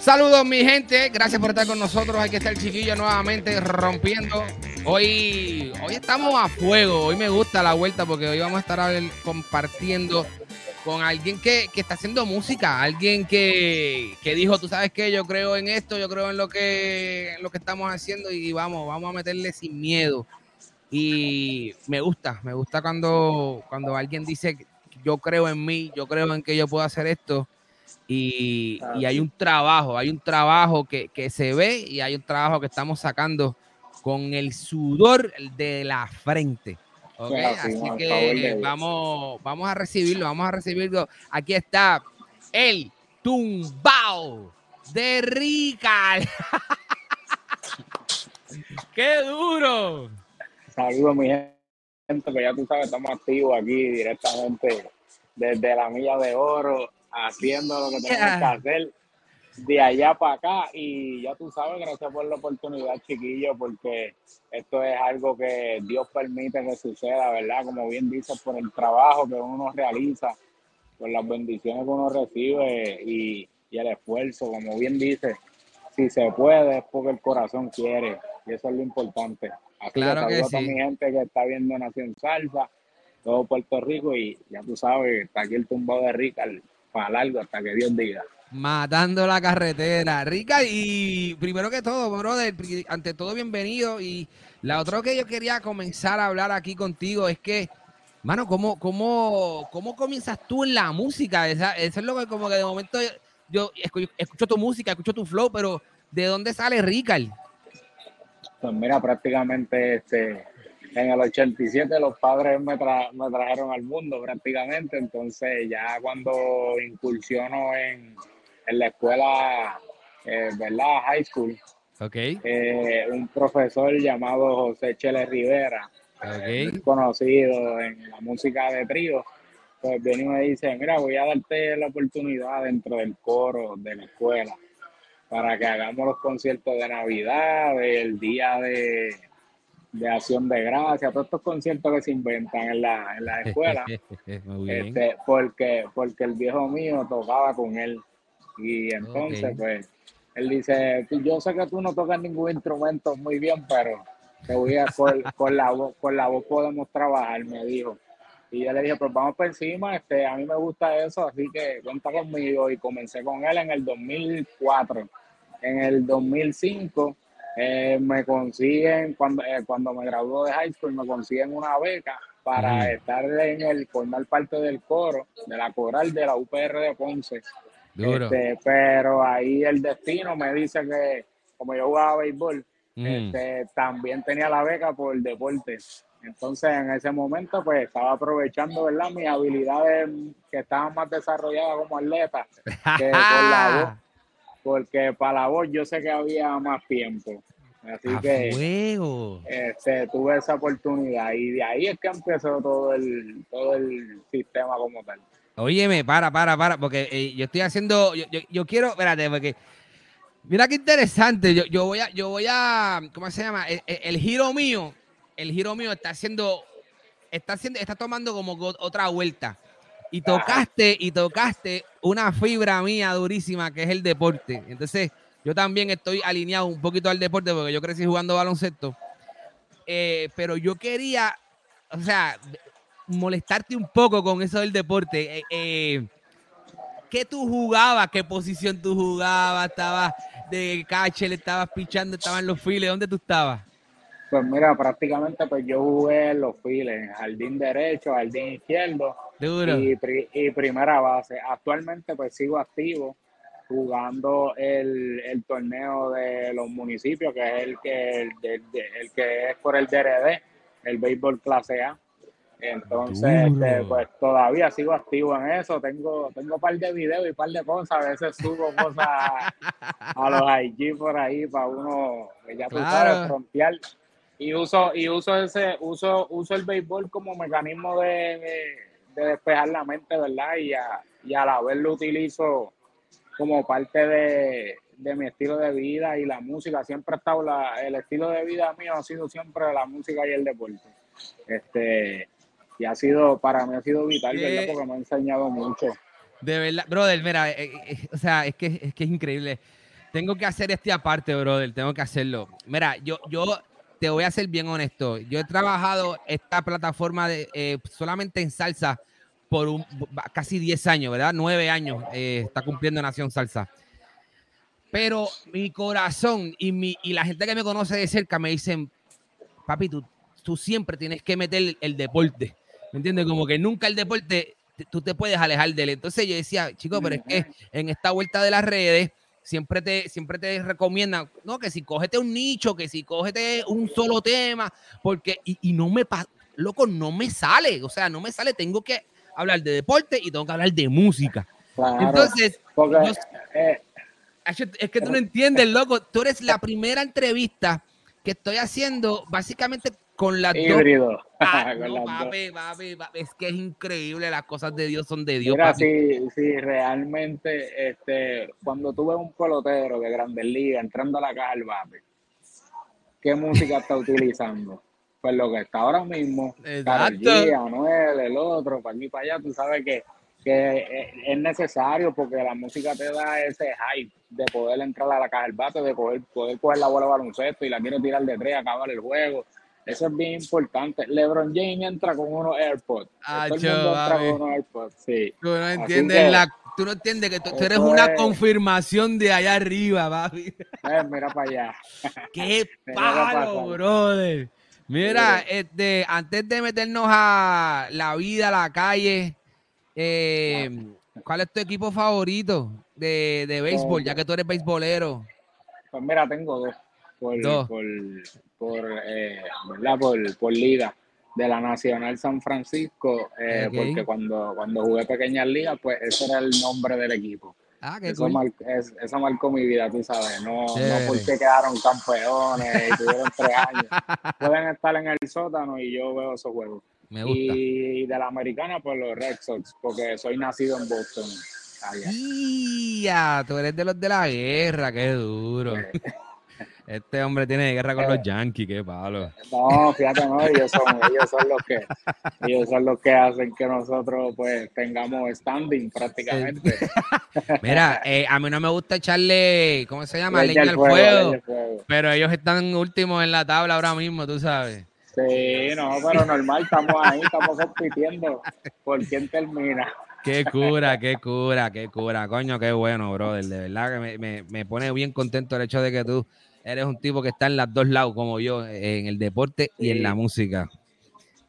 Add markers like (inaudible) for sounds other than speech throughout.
Saludos mi gente, gracias por estar con nosotros. Aquí está el chiquillo nuevamente rompiendo. Hoy, hoy estamos a fuego, hoy me gusta la vuelta porque hoy vamos a estar compartiendo con alguien que, está haciendo música, alguien que, dijo, tú sabes que yo creo en esto, yo creo en lo que, en lo que estamos haciendo y vamos, vamos a meterle sin miedo. Y me gusta, me gusta cuando, cuando alguien dice, yo creo en mí, yo creo en que yo puedo hacer esto y, hay un trabajo, hay un trabajo que, se ve y hay un trabajo que estamos sacando con el sudor de la frente. Así que vamos, vamos a recibirlo, vamos a recibirlo. Aquí está el tumbao de Rica. (laughs) ¡Qué duro! Saludos, mi gente, que ya tú sabes, estamos activos aquí directamente desde la Milla de Oro haciendo lo que tenemos que hacer de allá para acá y ya tú sabes, gracias por la oportunidad, chiquillo, porque esto es algo que Dios permite que suceda, ¿verdad? Como bien dices, por el trabajo que uno realiza, por las bendiciones que uno recibe y, el esfuerzo, como bien dice, si se puede es porque el corazón quiere y eso es lo importante. Así claro que, sí. a mi gente que está viendo Nación Salsa, todo Puerto Rico y ya tú sabes, está aquí el tumbado de Rica, para largo hasta que Dios diga. Matando la carretera. Rica, y primero que todo, brother, ante todo bienvenido. Y la otra que yo quería comenzar a hablar aquí contigo es que, mano, ¿cómo, cómo, cómo comienzas tú en la música? eso es lo que como que de momento yo, escucho, tu música, escucho tu flow, pero ¿de dónde sale Rica? Pues mira, prácticamente este, en el 87 los padres me, me trajeron al mundo prácticamente, entonces ya cuando incursiono en, en la escuela, eh, ¿verdad? High school, okay. Eh, un profesor llamado José Chele Rivera, conocido en la música de trío, pues viene y me dice, mira, voy a darte la oportunidad dentro del coro de la escuela para que hagamos los conciertos de Navidad, del día de de acción de gracia, todos estos conciertos que se inventan en la, en la escuela, (laughs) este, porque, porque el viejo mío tocaba con él. Y entonces, pues, él dice, yo sé que tú no tocas ningún instrumento muy bien, pero te voy a, con, (laughs) con, la voz, con la voz podemos trabajar, me dijo. Y yo le dije, pues vamos por encima, este, a mí me gusta eso, así que cuenta conmigo. Y comencé con él en el 2004. En el 2005 eh, me consiguen, cuando, eh, cuando me graduó de high school, me consiguen una beca para estar en el, formar parte del coro, de la coral de la UPR de Ponce. Este, pero ahí el destino me dice que, como yo jugaba béisbol, este, también tenía la beca por deporte. Entonces, en ese momento, pues estaba aprovechando, ¿verdad? Mis habilidades que estaban más desarrolladas como atleta que con la (laughs) voz porque para la voz yo sé que había más tiempo. Así que este, tuve esa oportunidad y de ahí es que empezó todo el, todo el sistema como tal. Óyeme, para, para, para, porque eh, yo estoy haciendo, yo, yo, quiero, espérate, porque mira qué interesante, yo, yo voy a, yo voy a, ¿cómo se llama? El, giro mío, el giro mío está haciendo, está haciendo, está tomando como otra vuelta. Y tocaste, y tocaste una fibra mía durísima que es el deporte. Entonces, yo también estoy alineado un poquito al deporte porque yo crecí jugando baloncesto. Eh, pero yo quería, o sea, molestarte un poco con eso del deporte. Eh, eh, ¿Qué tú jugabas? ¿Qué posición tú jugabas? ¿Estabas de catcher? ¿Estabas pichando? ¿Estabas en los files? ¿Dónde tú estabas? Pues mira, prácticamente pues yo jugué en los files, jardín derecho, jardín izquierdo y, y, primera base. Actualmente pues sigo activo jugando el, el, torneo de los municipios, que es el que, el, que es por el DRD, el béisbol clase A. Entonces, este, pues todavía sigo activo en eso. Tengo, tengo un par de videos y un par de cosas. A veces subo cosas a, los IG por ahí para uno, ya tú sabes, frontear. Y uso, y uso ese, uso, uso el béisbol como mecanismo de, despejar la mente, ¿verdad? Y a, y a la vez lo utilizo como parte de, de mi estilo de vida y la música. Siempre ha estado la, el estilo de vida mío ha sido siempre la música y el deporte. Este, y ha sido, para mí ha sido vital, ¿verdad? Porque me ha enseñado mucho. De verdad, brother, mira, eh, eh, o sea, es que, es que es increíble. Tengo que hacer este aparte, brother, tengo que hacerlo. Mira, yo, yo te voy a ser bien honesto. Yo he trabajado esta plataforma de, eh, solamente en salsa por un, casi 10 años, ¿verdad? 9 años está cumpliendo Nación Salsa. Pero mi corazón y, mi, y la gente que me conoce de cerca me dicen, papi, tú, tú siempre tienes que meter el deporte. ¿Me entiendes? Como que nunca el deporte tú te puedes alejar de él. Entonces yo decía, chicos, pero es que en esta vuelta de las redes siempre te, siempre te recomiendan, no, que si cógete un nicho, que si cógete un solo tema, porque, y, no me pasa, loco, no me sale, o sea, no me sale, tengo que hablar de deporte y tengo que hablar de música. Entonces, eh, es que tú no entiendes, loco, tú eres la primera entrevista que estoy haciendo básicamente con la Híbrido. Ah, (laughs) es que es increíble, las cosas de Dios son de Dios. Mira, sí, sí, realmente, este, cuando tú ves un pelotero de Grandes Ligas entrando a la caja del ¿qué música está (laughs) utilizando? Pues lo que está ahora mismo, Exacto. Anuel, el otro, para aquí para allá, tú sabes que, que es necesario porque la música te da ese hype de poder entrar a la caja del bate, de poder, poder coger la bola de baloncesto y la quiero tirar de tres, acabar el juego eso es bien importante. LeBron James entra con unos AirPods. Ah, Todo entra con unos AirPods, sí. Tú no entiendes la tú no entiendes que tú, eres una confirmación de allá arriba, papi. Eh, mira para allá. (laughs) Qué palo, brother. Mira, este, antes de meternos a la vida, la calle, eh, ¿cuál es tu equipo favorito de, de béisbol, ya que tú eres beisbolero? Pues mira, tengo dos. dos. por, por, eh, ¿verdad? Por, por liga de la Nacional San Francisco, eh, porque cuando, cuando jugué pequeñas ligas, pues ese era el nombre del equipo. Ah, eso, eso, marcó mi vida, tú sabes, no, no porque quedaron campeones y tuvieron tres años. (laughs) Pueden estar en el sótano y yo veo esos juegos. Me gusta. Y de la americana, pues los Red Sox, porque soy nacido en Boston. Allá. tú eres de los de la guerra, qué duro. (laughs) Este hombre tiene guerra con los eh. Yankees, qué palo. No, fíjate, no, ellos son, ellos son los que, ellos son los que hacen que nosotros pues tengamos standing prácticamente. (laughs) Mira, eh, a mí no me gusta echarle, ¿cómo se llama? Leña, al fuego, pero ellos están últimos en la tabla ahora mismo, tú sabes. Sí, no, pero normal, estamos ahí, estamos compitiendo por quién termina. Qué cura, qué cura, qué cura. Coño, qué bueno, brother. De verdad que me, me, me pone bien contento el hecho de que tú eres un tipo que está en los dos lados, como yo, en el deporte y en la música.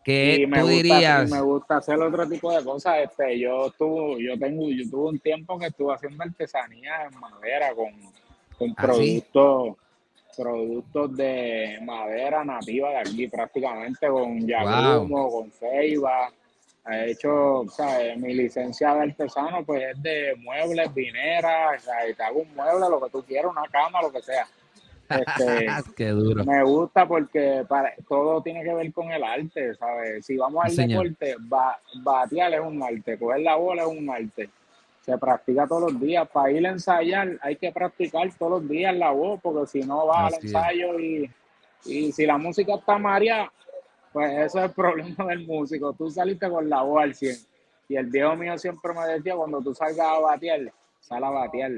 ¿Qué tú dirías? Me gusta hacer otro tipo de cosas. Este, yo tuve, yo tengo, yo tuve un tiempo que estuve haciendo artesanía en madera con, con ¿Ah, productos, productos de madera nativa de aquí, prácticamente con yagumo, con ceiba. He hecho, o sea, mi licencia de artesano, pues es de muebles, vineras, o sea, te hago un mueble, lo que tú quieras, una cama, lo que sea. Este, (laughs) duro. Me gusta porque para, todo tiene que ver con el arte, ¿sabes? Si vamos al deporte, batear es un arte, coger la bola es un arte. Se practica todos los días. Para ir a ensayar hay que practicar todos los días la voz, porque si no vas al ensayo y, y si la música está maria, pues eso es el (laughs) problema del músico. Tú saliste con la voz al 100. Y el viejo mío siempre me decía, cuando tú salgas a batear, sal a batear,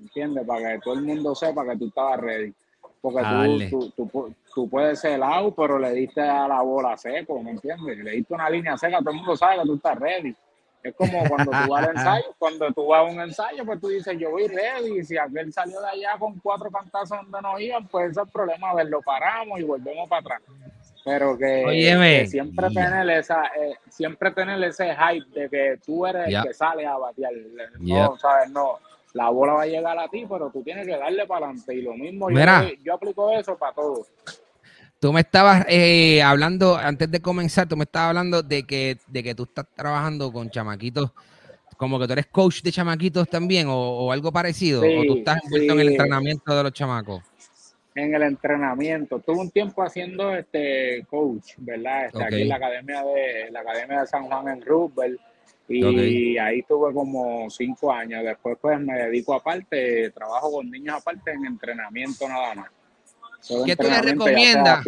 ¿entiendes? Para que todo el mundo sepa que tú estabas ready. Porque tú, tú, tú, puedes ser out, pero le diste a la bola seco, ¿me entiendes? Le diste una línea seca, todo el mundo sabe que tú estás ready. Es como cuando tú vas al ensayo, (laughs) cuando tú vas a un ensayo, pues tú dices, yo voy ready, y si aquel salió de allá con cuatro cantazos donde no iban, pues ese es el problema, a ver, lo paramos y volvemos para atrás. Pero que, siempre tener esa, eh, siempre tener ese hype de que tú eres el que sale a batear. No, ¿sabes? No, la bola va a llegar a ti, pero tú tienes que darle para adelante. Y lo mismo, yo, yo, aplico eso para todos. Tú me estabas eh, hablando, antes de comenzar, tú me estabas hablando de que, de que tú estás trabajando con chamaquitos, como que tú eres coach de chamaquitos también, o, algo parecido, o tú estás envuelto en el entrenamiento de los chamacos. En el entrenamiento. Tuve un tiempo haciendo este coach, ¿verdad? Este, Aquí en la academia de la academia de San Juan en Rupert. Y ahí tuve como cinco años. Después pues me dedico aparte, trabajo con niños aparte en entrenamiento nada más. ¿Qué tú le recomiendas?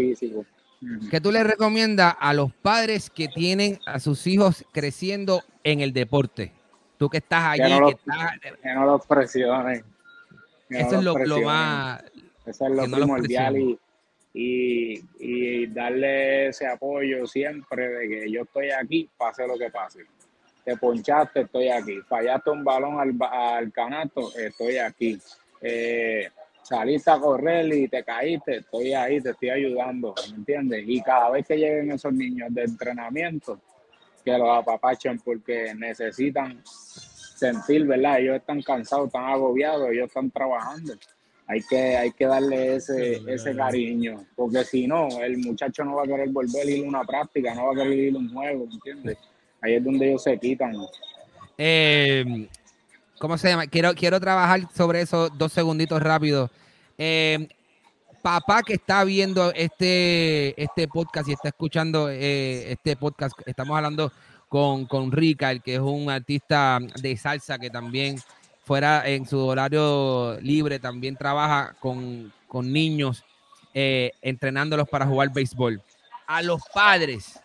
¿Qué tú le recomiendas a los padres que tienen a sus hijos creciendo en el deporte? Tú que estás allí, que, no, que no los presionen. Eso es lo, más. Eso es lo primordial y, y, y, darle ese apoyo siempre de que yo estoy aquí, pase lo que pase. Te ponchaste, estoy aquí. Fallaste un balón al, al canasto, estoy aquí. Eh, saliste a correr y te caíste, estoy ahí, te estoy ayudando, ¿me entiendes? Y cada vez que lleguen esos niños de entrenamiento, que los apapachen porque necesitan sentir, ¿verdad? Ellos están cansados, están agobiados, ellos están trabajando. Hay que, hay que darle ese, ese cariño, porque si no, el muchacho no va a querer volver a ir a una práctica, no va a querer ir a un juego, ¿me entiendes? Ahí es donde ellos se quitan. Eh, ¿Cómo se llama? Quiero, quiero trabajar sobre eso dos segunditos rápido. Eh, papá que está viendo este, este podcast y está escuchando eh, este podcast, estamos hablando con, con Rica, el que es un artista de salsa que también fuera en su horario libre, también trabaja con, niños, eh, entrenándolos para jugar béisbol. A los padres,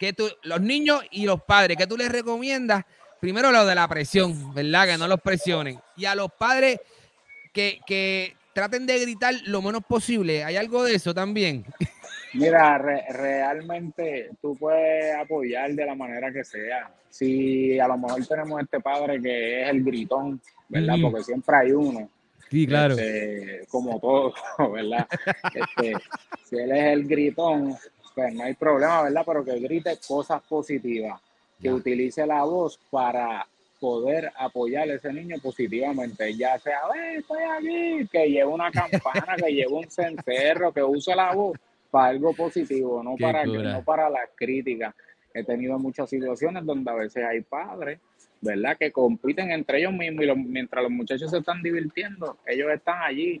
que tú, los niños y los padres, ¿qué tú les recomiendas? primero lo de la presión, ¿verdad? Que no los presionen. Y a los padres que, traten de gritar lo menos posible. ¿Hay algo de eso también? (laughs) Mira, realmente tú puedes apoyar de la manera que sea. Si a lo mejor tenemos este padre que es el gritón, ¿verdad? Porque siempre hay uno. Sí, claro. Este, como todo, (laughs) ¿verdad? Este, si él es el gritón, pues no hay problema, ¿verdad? Pero que grite cosas positivas que utilice la voz para poder apoyar a ese niño positivamente, ya sea, estoy aquí, que lleve una campana, que lleve un cencerro, que use la voz para algo positivo, no para, no para las críticas. He tenido muchas situaciones donde a veces hay padres, ¿verdad?, que compiten entre ellos mismos y mientras los muchachos se están divirtiendo, ellos están allí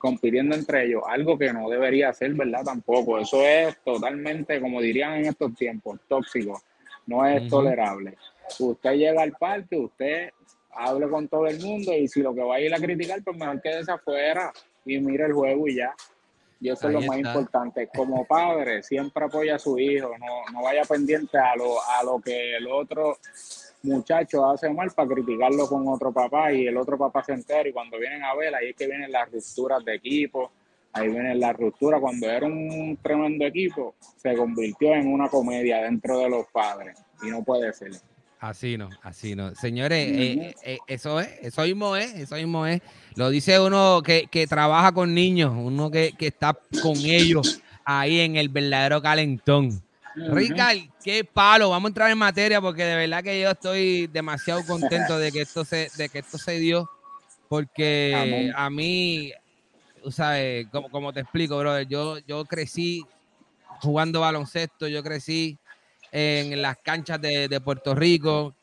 compitiendo entre ellos, algo que no debería ser, ¿verdad? Tampoco. Eso es totalmente, como dirían en estos tiempos, tóxico. No es tolerable. Usted llega al parque, usted hable con todo el mundo y si lo que va a ir a criticar, pues mejor quédese afuera y mire el juego y ya. Y eso es lo más importante. Como padre, siempre apoya a su hijo, no, no vaya pendiente a lo, a lo que el otro muchacho hace mal para criticarlo con otro papá y el otro papá se entera y cuando vienen a ver ahí es que vienen las rupturas de equipo, ahí viene la ruptura, cuando era un tremendo equipo se convirtió en una comedia dentro de los padres y no puede ser. Así no, así no. Señores, eh, eh, eso es, eso mismo es, eso mismo es. Lo dice uno que, trabaja con niños, uno que, que está con ellos ahí en el verdadero calentón. Ricard, qué palo. Vamos a entrar en materia porque de verdad que yo estoy demasiado contento de que esto se, de que esto se dio. Porque a mí, sabes, como, como te explico, brother, yo, yo crecí jugando baloncesto, yo crecí en las canchas de, Puerto Rico,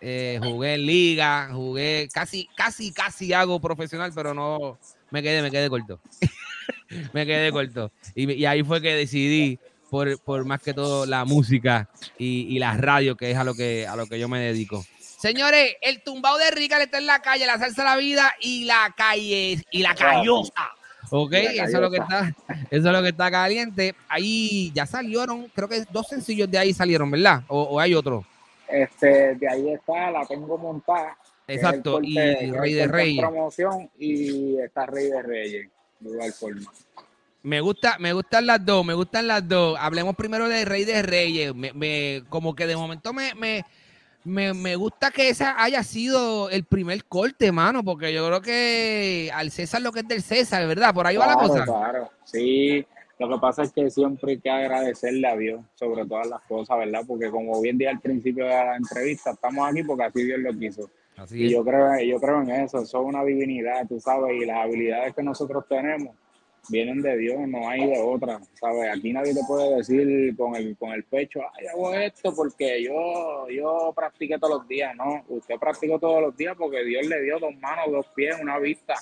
eh, jugué en liga, jugué casi, casi, casi hago profesional, pero no me quedé, me quedé corto. (laughs) me quedé corto. Y, y, ahí fue que decidí por, más que todo la música y, la radio, que es a lo que, a lo que yo me dedico. Señores, el tumbao de Rica está en la calle, la salsa la vida y la calle y la callosa. Ok, eso es lo que está, eso es lo que está caliente. Ahí ya salieron, creo que dos sencillos de ahí salieron, ¿verdad? O, hay otro. Este, de ahí está, la tengo montada. Exacto, y Rey de Reyes. Promoción y está Rey de Reyes. de igual forma. Me gusta, me gustan las dos, me gustan las dos. Hablemos primero de Rey de Reyes. Me, como que de momento me, me, me, gusta que esa haya sido el primer corte, mano, porque yo creo que al César lo que es del César, ¿verdad? Por ahí va la cosa. Claro, sí. Lo que pasa es que siempre hay que agradecerle a Dios sobre todas las cosas, ¿verdad? Porque como bien dije al principio de la entrevista, estamos aquí porque así Dios lo quiso. Así y yo creo, yo creo en eso, eso es una divinidad, tú sabes, y las habilidades que nosotros tenemos vienen de Dios, no hay de otra, ¿sabes? Aquí nadie te puede decir con el, con el pecho, ay, hago esto porque yo, yo practiqué todos los días, ¿no? Usted practicó todos los días porque Dios le dio dos manos, dos pies, una vista,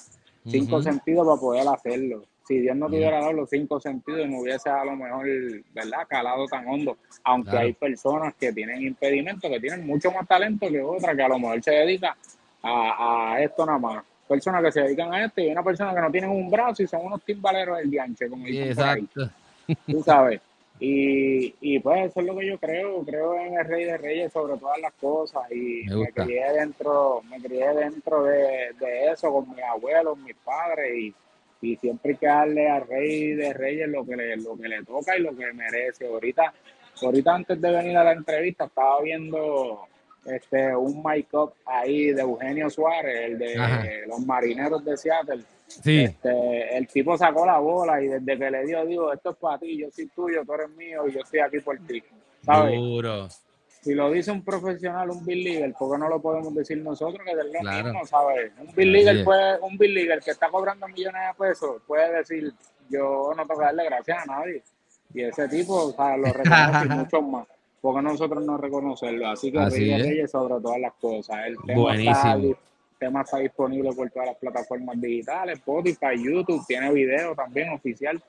cinco sentidos para poder hacerlo. Si Dios no te hubiera dado los cinco sentidos, no hubiese a lo mejor, ¿verdad?, calado tan hondo. Aunque hay personas que tienen impedimentos, que tienen mucho más talento que otras, que a lo mejor se dedican a, a esto nada más personas que se dedican a esto y una persona que no tienen un brazo y son unos timbaleros del dianche, como dicen Exacto. Tú sabes. Y, y, pues eso es lo que yo creo, creo en el Rey de Reyes sobre todas las cosas y me, crié dentro, me crié dentro de, eso con mis abuelos, mis padres y, y, siempre hay que darle al Rey de Reyes lo que le, lo que le toca y lo que merece. Ahorita, ahorita antes de venir a la entrevista estaba viendo este, un mic up ahí de Eugenio Suárez, el de los marineros de Seattle. Sí. Este, el tipo sacó la bola y desde que le dio, digo, esto es para ti, yo soy tuyo, tú eres mío y yo estoy aquí por ti. ¿Sabes? Si lo dice un profesional, un Bill League, ¿por qué no lo podemos decir nosotros que del mismo, ¿sabes? Un Bill League puede, un Bill que está cobrando millones de pesos puede decir, yo no tengo que darle gracias a nadie. Y ese tipo, o sea, lo reconoce (laughs) mucho más porque nosotros no reconocerlo. Así que Así Reyes sobre todas las cosas. El tema está, el tema está disponible por todas las plataformas digitales, Spotify, YouTube, tiene video también oficial,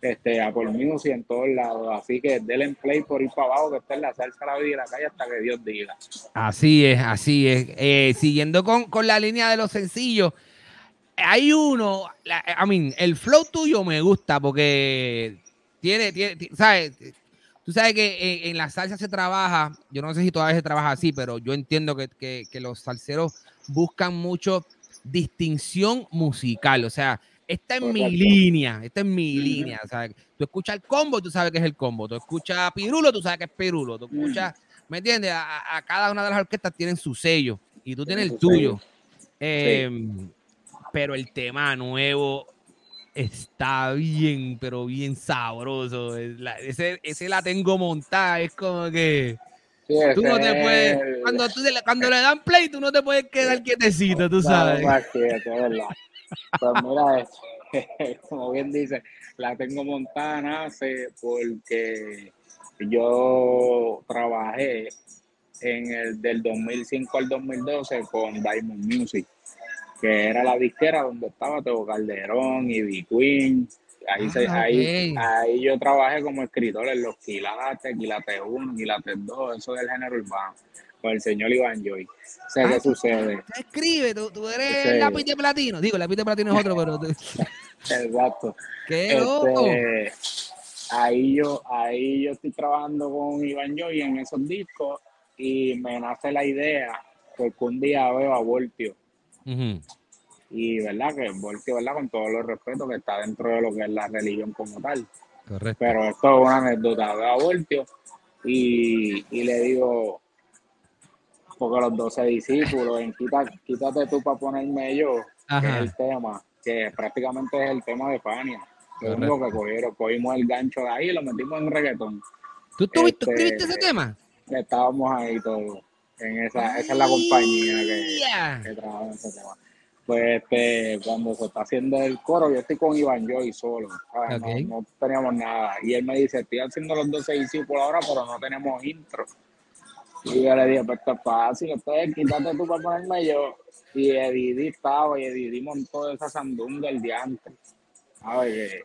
este, a por Music en todos lados. Así que denle play por ir para abajo, que esté en la salsa la vida y la calle hasta que Dios diga. Así es, así es. Eh, siguiendo con, con la línea de los sencillos hay uno, I mean, el flow tuyo me gusta porque tiene, tiene, ¿sabes? Tú sabes que en, la salsa se trabaja, yo no sé si todavía se trabaja así, pero yo entiendo que, los salseros buscan mucho distinción musical. O sea, esta es mi línea, esta es mi línea. O sea, tú escuchas el combo, tú sabes que es el combo. Tú escuchas Pirulo, tú sabes que es Pirulo. Tú escuchas, ¿me entiendes? A, cada una de las orquestas tienen su sello y tú tienes el tuyo. Em, pero el tema nuevo está bien, pero bien sabroso. ese, ese la tengo montada, es como que. tú no te puedes, cuando, tú, cuando le dan play, tú no te puedes quedar quietecito, tú sabes. Pues mira, (laughs) como bien dice, la tengo montada nace porque yo trabajé en el del 2005 al 2012 con Diamond Music que era la disquera donde estaba Teo Calderón y B Queen. Ahí, ah, ahí, ahí yo trabajé como escritor en los quilates, quilates 1, quilates 2, eso del género urbano, con el señor Iván Joy. Sé qué ah, sucede. escribe, tú, tú eres el lápiz de platino. Digo, el lápiz de platino es otro, pero. (laughs) Exacto. ¡Qué este, ahí yo, ahí yo estoy trabajando con Iván Joy en esos discos y me nace la idea, porque un día veo a Voltio y verdad que Voltio, verdad, con todos los respetos que está dentro de lo que es la religión como tal. Correcto. Pero esto es una anécdota de Voltio y, y le digo, porque los doce discípulos, en quítate tú para ponerme yo, que es el tema, que prácticamente es el tema de Fania. Lo único que cogieron, cogimos el gancho de ahí y lo metimos en reggaetón. ¿Tú, tuviste, este, escribiste ese tema? Estábamos ahí todos. En esa, esa es la compañía que, trabaja en ese tema. Pues este, cuando se está haciendo el coro, yo estoy con Iván Joy solo, no, teníamos nada. Y él me dice, estoy haciendo los 12 discípulos ahora, pero no tenemos intro. Y yo le dije, pues esto es fácil, entonces quítate tú para ponerme yo. Y Edidí estaba, y Edidí montó esa sandunga el día antes. A ver,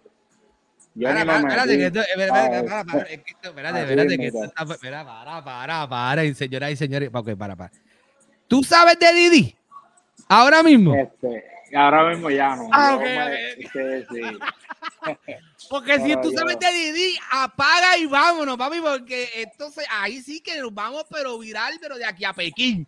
para, para, para, señoras y señores, para, para. ¿Tú sabes de Didi? Ahora mismo. Este, ahora mismo ya no. Ah, okay. Sí. Porque si tú sabes de Didi, apaga y vámonos, papi, porque entonces ahí sí que nos vamos, pero viral, pero de aquí a Pekín.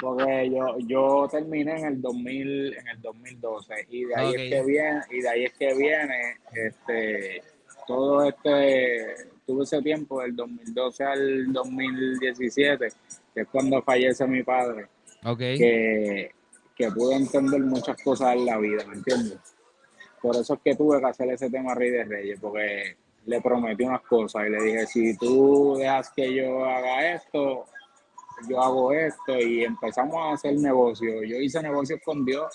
porque yo, yo terminé en el 2000, en el 2012 y de ahí es que viene, y de ahí es que viene este todo este tuve ese tiempo del 2012 al 2017, que es cuando fallece mi padre. Que, que pude entender muchas cosas en la vida, ¿me entiendes? Por eso es que tuve que hacer ese tema Rey de Reyes, porque le prometí unas cosas y le dije, si tú dejas que yo haga esto, yo hago esto y empezamos a hacer negocio. Yo hice negocios con Dios.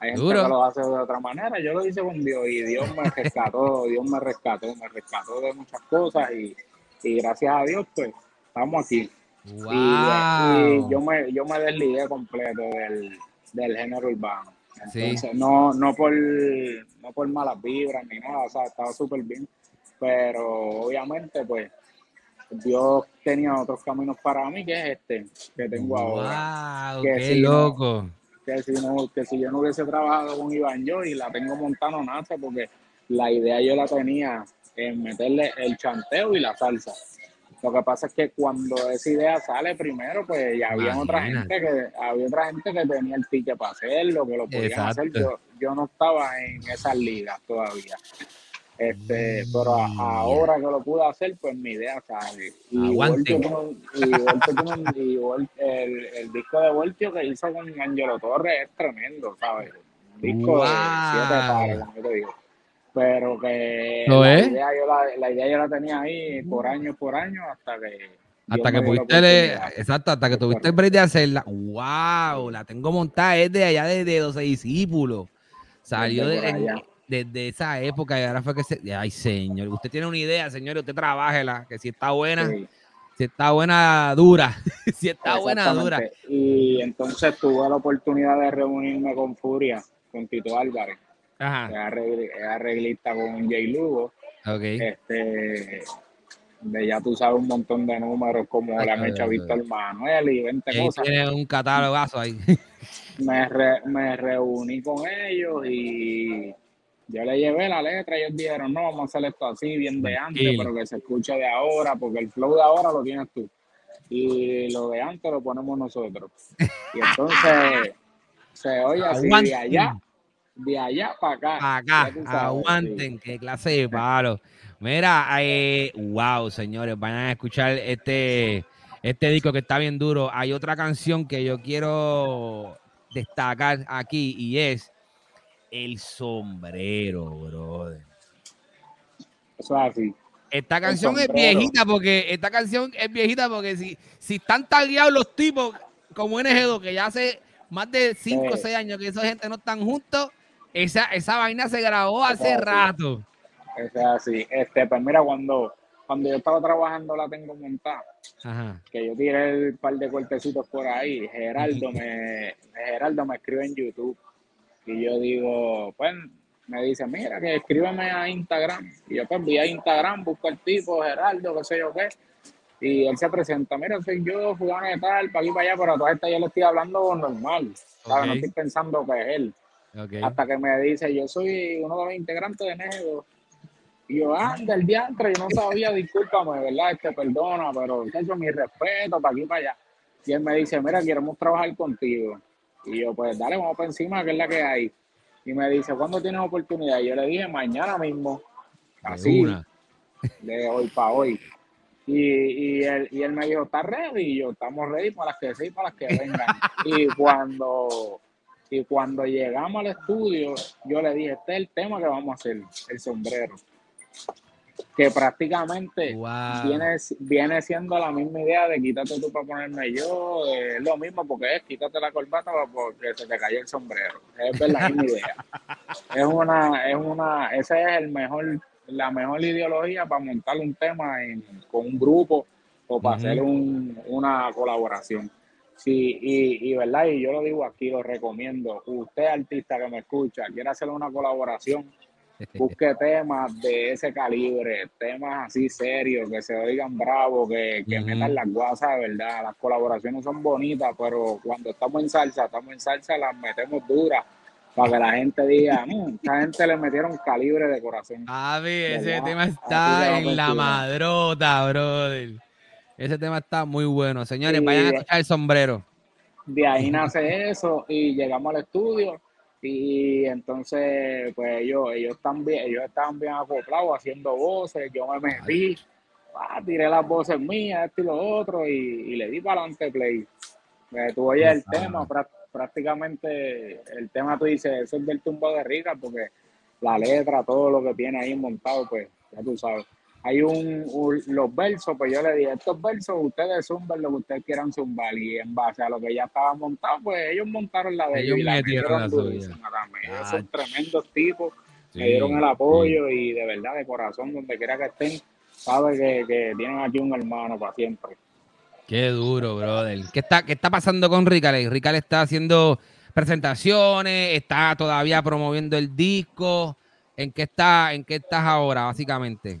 Hay gente que lo hace de otra manera. Yo lo hice con Dios y Dios me rescató, (laughs) Dios me rescató, me rescató de muchas cosas y, gracias a Dios, pues, estamos aquí. Y, yo me, yo me desligué completo del, del género urbano. Entonces, no, no por no por malas vibras ni nada, o sea, estaba súper bien. Pero obviamente, pues, Dios tenía otros caminos para mí, que es este, que tengo ahora. que qué loco. que, si no, que si yo no hubiese trabajado con Iván yo y la tengo montando nada, porque la idea yo la tenía en meterle el chanteo y la salsa. Lo que pasa es que cuando esa idea sale primero, pues ya había otra gente que había otra gente que tenía el ticket para hacerlo, que lo podían hacer. Yo, yo no estaba en esas ligas todavía. Este, pero ahora que lo pude hacer, pues mi idea sale. Y, Voltio, y, el, el, disco de Voltio que hizo con Angelo Torres es tremendo, ¿sabes? disco de siete pares, como te digo pero que la, idea yo la, la, idea yo la tenía ahí por año por año hasta que hasta que pudiste exacto hasta que tuviste el break de hacerla. Wow la tengo montada es de allá de, de 12 discípulos. Salió desde de, esa época y ahora fue que se ay señor usted tiene una idea señor usted trabájela que si está buena si está buena dura (laughs) si está buena dura. Y entonces tuve la oportunidad de reunirme con Furia con Tito Álvarez Ajá. Es arreglista con Jay Lugo. Okay. Este, de ya tú sabes un montón de números como le han hecho a Víctor Manuel y 20 cosas. Tiene un catálogazo ahí. (laughs) Me, me reuní con ellos y yo le llevé la letra y ellos dijeron, no, vamos a hacer esto así, bien de antes, pero que se escuche de ahora, porque el flow de ahora lo tienes tú. Y lo de antes lo ponemos nosotros. Y entonces (laughs) se oye así de allá de allá para acá. Acá, aguanten, qué clase de palo. Mira, eh, wow, señores, van a escuchar este, este disco que está bien duro. Hay otra canción que yo quiero destacar aquí y es El Sombrero, brother. Eso es así. Esta canción es viejita porque esta canción es viejita porque si, si están tagueados los tipos como NG2 que ya hace más de 5 o 6 años que esa gente no están juntos, esa, esa vaina se grabó hace rato. Es así. Este, pues mira, cuando, cuando yo estaba trabajando la tengo montada, que yo tiré el par de cortecitos por ahí, Geraldo me, Geraldo me escribe en YouTube y yo digo, pues me dice, mira, que escríbeme a Instagram. Y yo pues vi a Instagram, busco el tipo, Geraldo, qué sé yo qué. Y él se presenta, mira, soy yo, jugando de tal, para aquí, para allá, pero a toda esta yo le estoy hablando normal. No estoy pensando que es él. Hasta que me dice, yo soy uno de los integrantes de Nego. Y yo, anda, el diantre, yo no sabía, discúlpame, ¿verdad? Este, perdona, pero hecho mi respeto para aquí para allá. Y él me dice, mira, queremos trabajar contigo. Y yo, pues dale, vamos para encima, que es la que hay. Y me dice, ¿cuándo tienes oportunidad? Y yo le dije, mañana mismo. Así, de hoy para hoy. Y, y, él, y él me dijo, ¿estás ready? Y yo, estamos ready para las que sí, para las que vengan. (laughs) y cuando y cuando llegamos al estudio, yo le dije, este es el tema que vamos a hacer, el sombrero. Que prácticamente viene, viene siendo la misma idea de quítate tú para ponerme yo, es lo mismo porque es quítate la corbata porque se te cayó el sombrero. Es la misma idea. Es una, es una, esa es el mejor, la mejor ideología para montar un tema con un grupo o para hacer un, una colaboración. Sí, y, y, verdad, y yo lo digo aquí, lo recomiendo. Usted, artista que me escucha, quiere hacer una colaboración, (laughs) busque temas de ese calibre, temas así serios, que se oigan bravos, que, que metan las guasas, verdad. Las colaboraciones son bonitas, pero cuando estamos en salsa, estamos en salsa, las metemos duras. para que la gente diga, mmm, esta gente le metieron calibre de corazón. Javi, ese tema está en la madrota, brother. Ese tema está muy bueno. Señores, vayan a escuchar el sombrero. De ahí nace eso y llegamos al estudio y entonces pues ellos, ellos, están bien, ellos estaban bien acoplados haciendo voces, yo me metí, ah, tiré las voces mías, esto y lo otro y, le di para adelante play. Tú oyes el tema, prácticamente el tema tú dices, eso es del tumbo de Rica porque la letra, todo lo que tiene ahí montado, pues ya tú sabes hay un, los versos, pues yo le dije, estos versos ustedes zumban lo que ustedes quieran zumbar y en base a lo que ya estaba montado, pues ellos montaron la de ellos, y la metieron la suya. Son tremendos tipos, me dieron el apoyo y de verdad, de corazón, donde quiera que estén, sabe que, que tienen aquí un hermano para siempre. Qué duro, brother. ¿Qué está, qué está pasando con Rical? Rical está haciendo presentaciones, está todavía promoviendo el disco. ¿En qué, está, ¿En qué estás ahora, básicamente?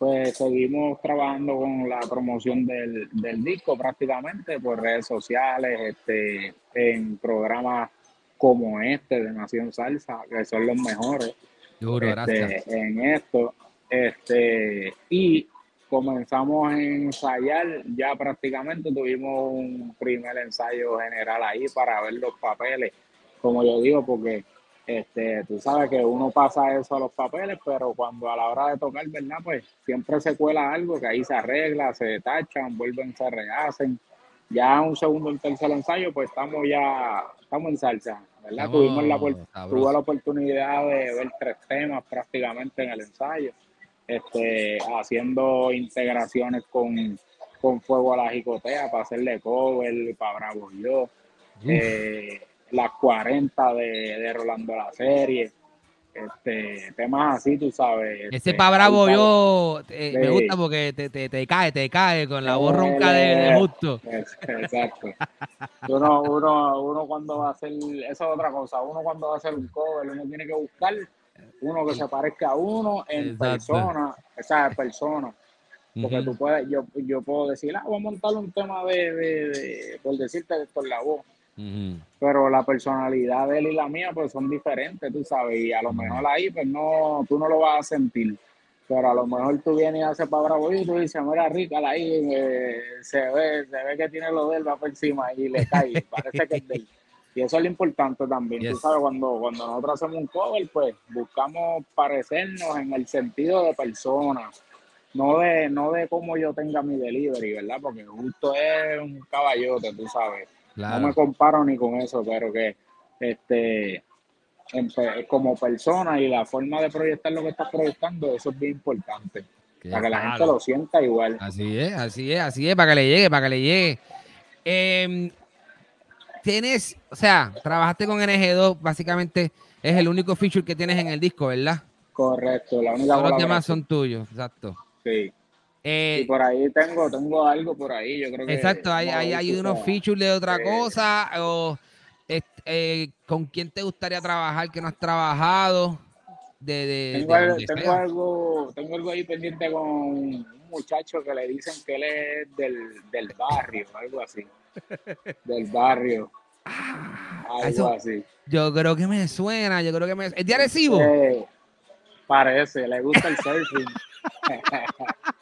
pues seguimos trabajando con la promoción del, disco prácticamente por redes sociales, este, en programas como este de Nación Salsa, que son los mejores este, en esto. Este, y comenzamos a ensayar, ya prácticamente tuvimos un primer ensayo general ahí para ver los papeles, como yo digo, porque este, tú sabes que uno pasa eso a los papeles, pero cuando a la hora de tocar, ¿verdad? Pues siempre se cuela algo que ahí se arregla, se detachan, vuelven, se rehacen. Ya un segundo, un tercer ensayo, pues estamos ya, estamos en salsa, ¿verdad? Tuvimos la, tuve la oportunidad de ver tres temas prácticamente en el ensayo, este, haciendo integraciones con, con Fuego a la Jicotea para hacerle cover, para Bravo Yo las 40 de, de Rolando la serie. Este, temas así, tú sabes. Ese este, pa' bravo yo eh, me gusta porque te, te, te, cae, te cae con la voz ronca de, justo. Exacto. uno, uno, uno cuando va a hacer, eso es otra cosa, uno cuando va a hacer un cover, uno tiene que buscar uno que se parezca a uno en persona, o sea, persona. Porque tú puedes, yo, yo puedo decir, ah, voy a montar un tema de, de, de por decirte por la voz pero la personalidad de él y la mía pues son diferentes, tú sabes, y a lo mejor ahí pues no, tú no lo vas a sentir, pero a lo mejor tú vienes y haces para bravo y tú dices, mira, rica ahí, eh, se ve, se ve que tiene lo de él, va por encima y le cae, (laughs) parece que es de él. Y eso es lo importante también, tú sabes, cuando, cuando nosotros hacemos un cover, pues buscamos parecernos en el sentido de persona, no de, no de cómo yo tenga mi delivery, ¿verdad? Porque justo es un caballote, tú sabes no me comparo ni con eso, pero que este como persona y la forma de proyectar lo que estás proyectando, eso es bien importante. para que la gente lo sienta igual. Así es, así es, así es, para que le llegue, para que le llegue. Em, tienes, o sea, trabajaste con NG2, básicamente es el único feature que tienes en el disco, ¿verdad? Correcto, la única Todos los demás son tuyos, exacto. Sí. Eh, y por ahí tengo, tengo algo por ahí, yo creo que... Exacto, hay, hay, hay unos features de otra cosa, o eh, con quién te gustaría trabajar que no has trabajado. De, de, tengo, algo, tengo, algo, ahí pendiente con un muchacho que le dicen que él es del, del barrio, algo así. del barrio. Ah, algo así. Yo creo que me suena, yo creo que me... ¿Es de Arecibo? parece, le gusta el surfing. (laughs)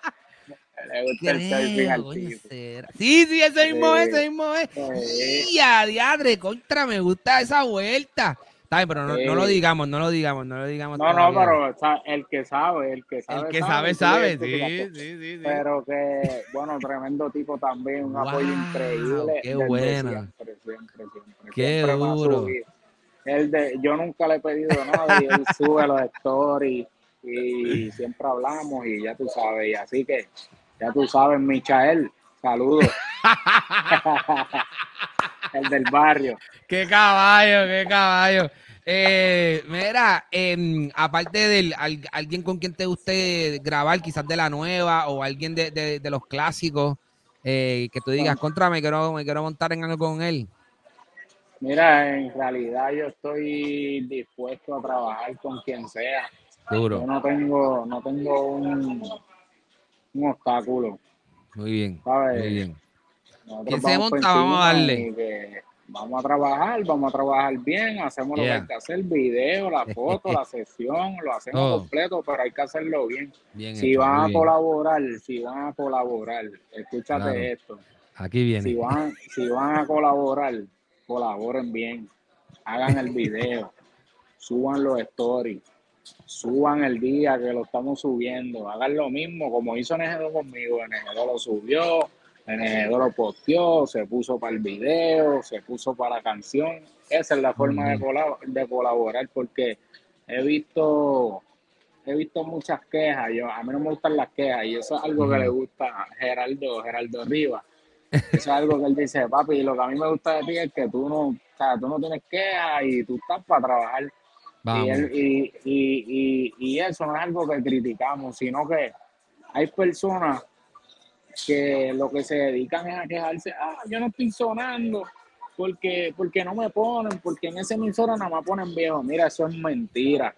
Sí, sí, ese mismo es, ese mismo es. Y a diadre, contra, me gusta esa vuelta. Está bien, pero no, no, lo digamos, no lo digamos, no lo digamos. No, no, pero el que sabe, el que sabe. El que sabe, sabe, sí, sí, sí, Pero que, bueno, tremendo tipo también, un apoyo increíble. Qué bueno. Siempre, siempre, siempre. Qué duro. Él de, yo nunca le he pedido nada y él sube los stories y siempre hablamos y ya tú sabes. Y así que, ya tú sabes, Michael, saludos. (laughs) el del barrio. Qué caballo, qué caballo. Eh, mira, em, aparte de alguien con quien te guste grabar, quizás de la nueva o alguien de, los clásicos, eh, que tú digas, contra, me quiero, me quiero montar en algo con él. Mira, en realidad yo estoy dispuesto a trabajar con quien sea. Duro. Yo no tengo, no tengo un, un obstáculo. Muy bien. Muy bien. ¿Quién se monta? Vamos a darle. vamos a trabajar, vamos a trabajar bien, hacemos lo que hay que hacer, video, la (laughs) foto, la sesión, lo hacemos completo, pero hay que hacerlo bien. si van a colaborar, si van a colaborar, escúchate esto. Aquí viene. Si van, si van a colaborar, colaboren bien, hagan el video, (laughs) suban los stories, suban el día que lo estamos subiendo, hagan lo mismo como hizo Negedo conmigo, Negedo lo subió, Negedo lo posteó, se puso para el video, se puso para la canción. Esa es la forma de, de colaborar porque he visto he visto muchas quejas, yo a mí no me gustan las quejas y eso es algo que le gusta a Geraldo, Geraldo Rivas. Eso es algo que él dice, papi, lo que a mí me gusta de ti es que tú no, o sea, tú no tienes quejas y tú estás para trabajar y, y, y, eso no es algo que criticamos, sino que hay personas que lo que se dedican es a quejarse, ah, yo no estoy sonando porque, porque no me ponen, porque en esa emisora nada más ponen viejo. Mira, eso es mentira.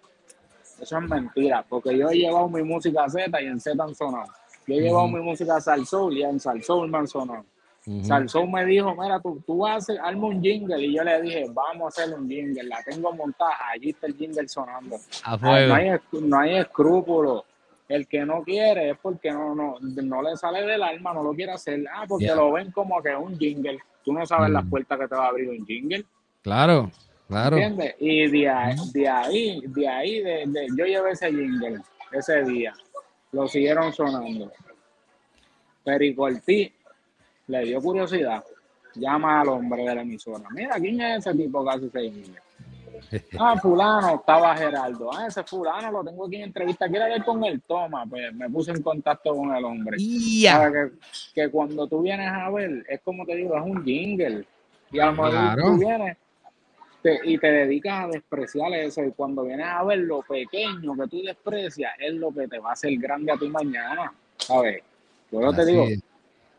Eso es mentira, porque yo he llevado mi música a Z y en Z han sonado. Yo he llevado mi música a Salsoul y en Salsoul me han sonado. Uh me dijo, mira, tú, tú vas a hacer, un jingle. Y yo le dije, vamos a hacer un jingle. La tengo montada, allí está el jingle sonando. no, hay, no hay escrúpulos. El que no quiere es porque no, no, no le sale del alma, no lo quiere hacer. Ah, porque lo ven como que es un jingle. Tú no sabes las puertas que te va a abrir un jingle. Claro, claro. ¿Entiendes? Y de ahí, de ahí, de ahí de, yo llevé ese jingle ese día. Lo siguieron sonando. Pericortí le dio curiosidad, llama al hombre de la emisora. Mira, ¿quién es ese tipo que hace seis niños? (laughs) Ah, fulano, estaba Geraldo. Ah, ese fulano lo tengo aquí en entrevista. Quiere ver con él. Toma, pues me puse en contacto con el hombre. Que, que, cuando tú vienes a ver, es como te digo, es un jingle. Y a lo mejor tú vienes y te dedicas a despreciar eso. Y cuando vienes a ver lo pequeño que tú desprecias, es lo que te va a hacer grande a ti mañana. ¿Sabes? Yo te digo,